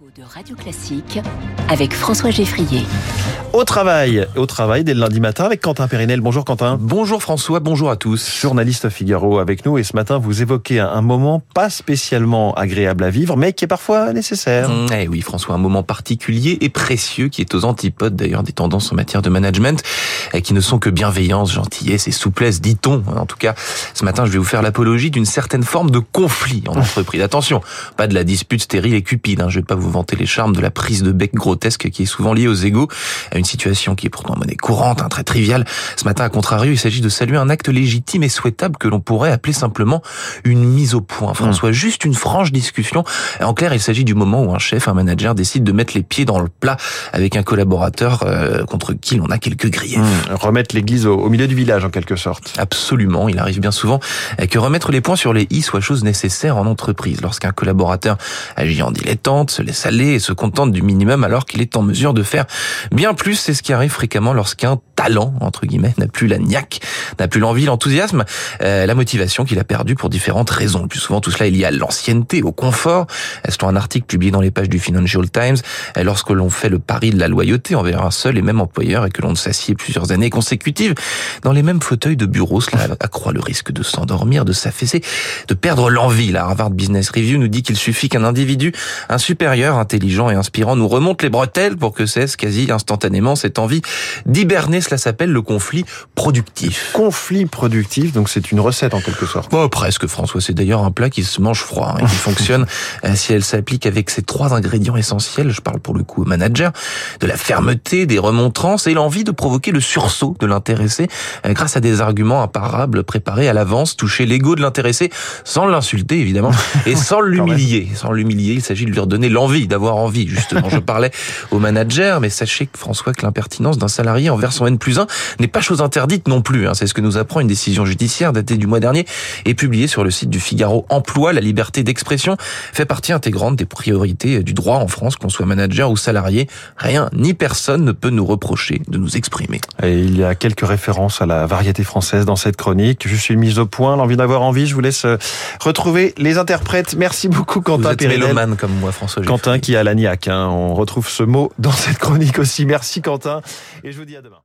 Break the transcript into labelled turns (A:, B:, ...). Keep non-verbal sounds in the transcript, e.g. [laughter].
A: de Radio Classique avec François Geffrier.
B: Au travail, au travail dès le lundi matin avec Quentin Périnel. Bonjour Quentin.
C: Bonjour François, bonjour à tous.
B: Journaliste Figaro avec nous et ce matin vous évoquez un moment pas spécialement agréable à vivre mais qui est parfois nécessaire.
C: Mmh, eh oui François, un moment particulier et précieux qui est aux antipodes d'ailleurs des tendances en matière de management qui ne sont que bienveillance, gentillesse et souplesse, dit-on. En tout cas, ce matin je vais vous faire l'apologie d'une certaine forme de conflit en [laughs] entreprise. Attention, pas de la dispute stérile et cupide, hein. je vais pas vous vanter les charmes de la prise de bec grotesque qui est souvent liée aux égaux, à une situation qui est pourtant monnaie courante, hein, très triviale. Ce matin, à contrario, il s'agit de saluer un acte légitime et souhaitable que l'on pourrait appeler simplement une mise au point. François, mmh. juste une franche discussion. En clair, il s'agit du moment où un chef, un manager décide de mettre les pieds dans le plat avec un collaborateur euh, contre qui l'on a quelques griefs.
B: Mmh. Remettre l'église au, milieu du village, en quelque sorte.
C: Absolument. Il arrive bien souvent que remettre les points sur les i soit chose nécessaire en entreprise. Lorsqu'un collaborateur agit en dilettante, se laisse aller et se contente du minimum alors qu'il est en mesure de faire bien plus. C'est ce qui arrive fréquemment lorsqu'un talent, entre guillemets, n'a plus la niaque, n'a plus l'envie, l'enthousiasme, euh, la motivation qu'il a perdu pour différentes raisons. Plus souvent, tout cela est lié à l'ancienneté, au confort. Selon un article publié dans les pages du Financial Times, euh, lorsque l'on fait le pari de la loyauté envers un seul et même employeur et que l'on s'assied plusieurs années consécutives dans les mêmes fauteuils de bureau, cela accroît le risque de s'endormir, de s'affaisser, de perdre l'envie. La Harvard Business Review nous dit qu'il suffit qu'un individu, un supérieur, intelligent et inspirant, nous remonte les bretelles pour que cesse quasi instantanément cette envie d'hiberner cela s'appelle le conflit productif.
B: Conflit productif, donc c'est une recette en quelque sorte.
C: Oh, presque, François. C'est d'ailleurs un plat qui se mange froid hein, et qui [laughs] fonctionne euh, si elle s'applique avec ces trois ingrédients essentiels. Je parle pour le coup au manager, de la fermeté, des remontrances et l'envie de provoquer le sursaut de l'intéressé euh, grâce à des arguments imparables préparés à l'avance, toucher l'ego de l'intéressé sans l'insulter évidemment [laughs] et sans l'humilier. Sans l'humilier, il s'agit de lui redonner l'envie d'avoir envie. Justement, je [laughs] parlais au manager, mais sachez que François que l'impertinence d'un salarié envers son N plus 1 n'est pas chose interdite non plus. Hein. C'est ce que nous apprend une décision judiciaire datée du mois dernier et publiée sur le site du Figaro. Emploi, la liberté d'expression fait partie intégrante des priorités du droit en France, qu'on soit manager ou salarié. Rien ni personne ne peut nous reprocher de nous exprimer.
B: Et il y a quelques références à la variété française dans cette chronique. Je suis mise au point, l'envie d'avoir envie. Je vous laisse euh, retrouver les interprètes. Merci beaucoup Quentin
C: Vous comme moi, François.
B: Quentin qui a la niaque. Hein. On retrouve ce mot dans cette chronique aussi. Merci Quentin et je vous dis à demain.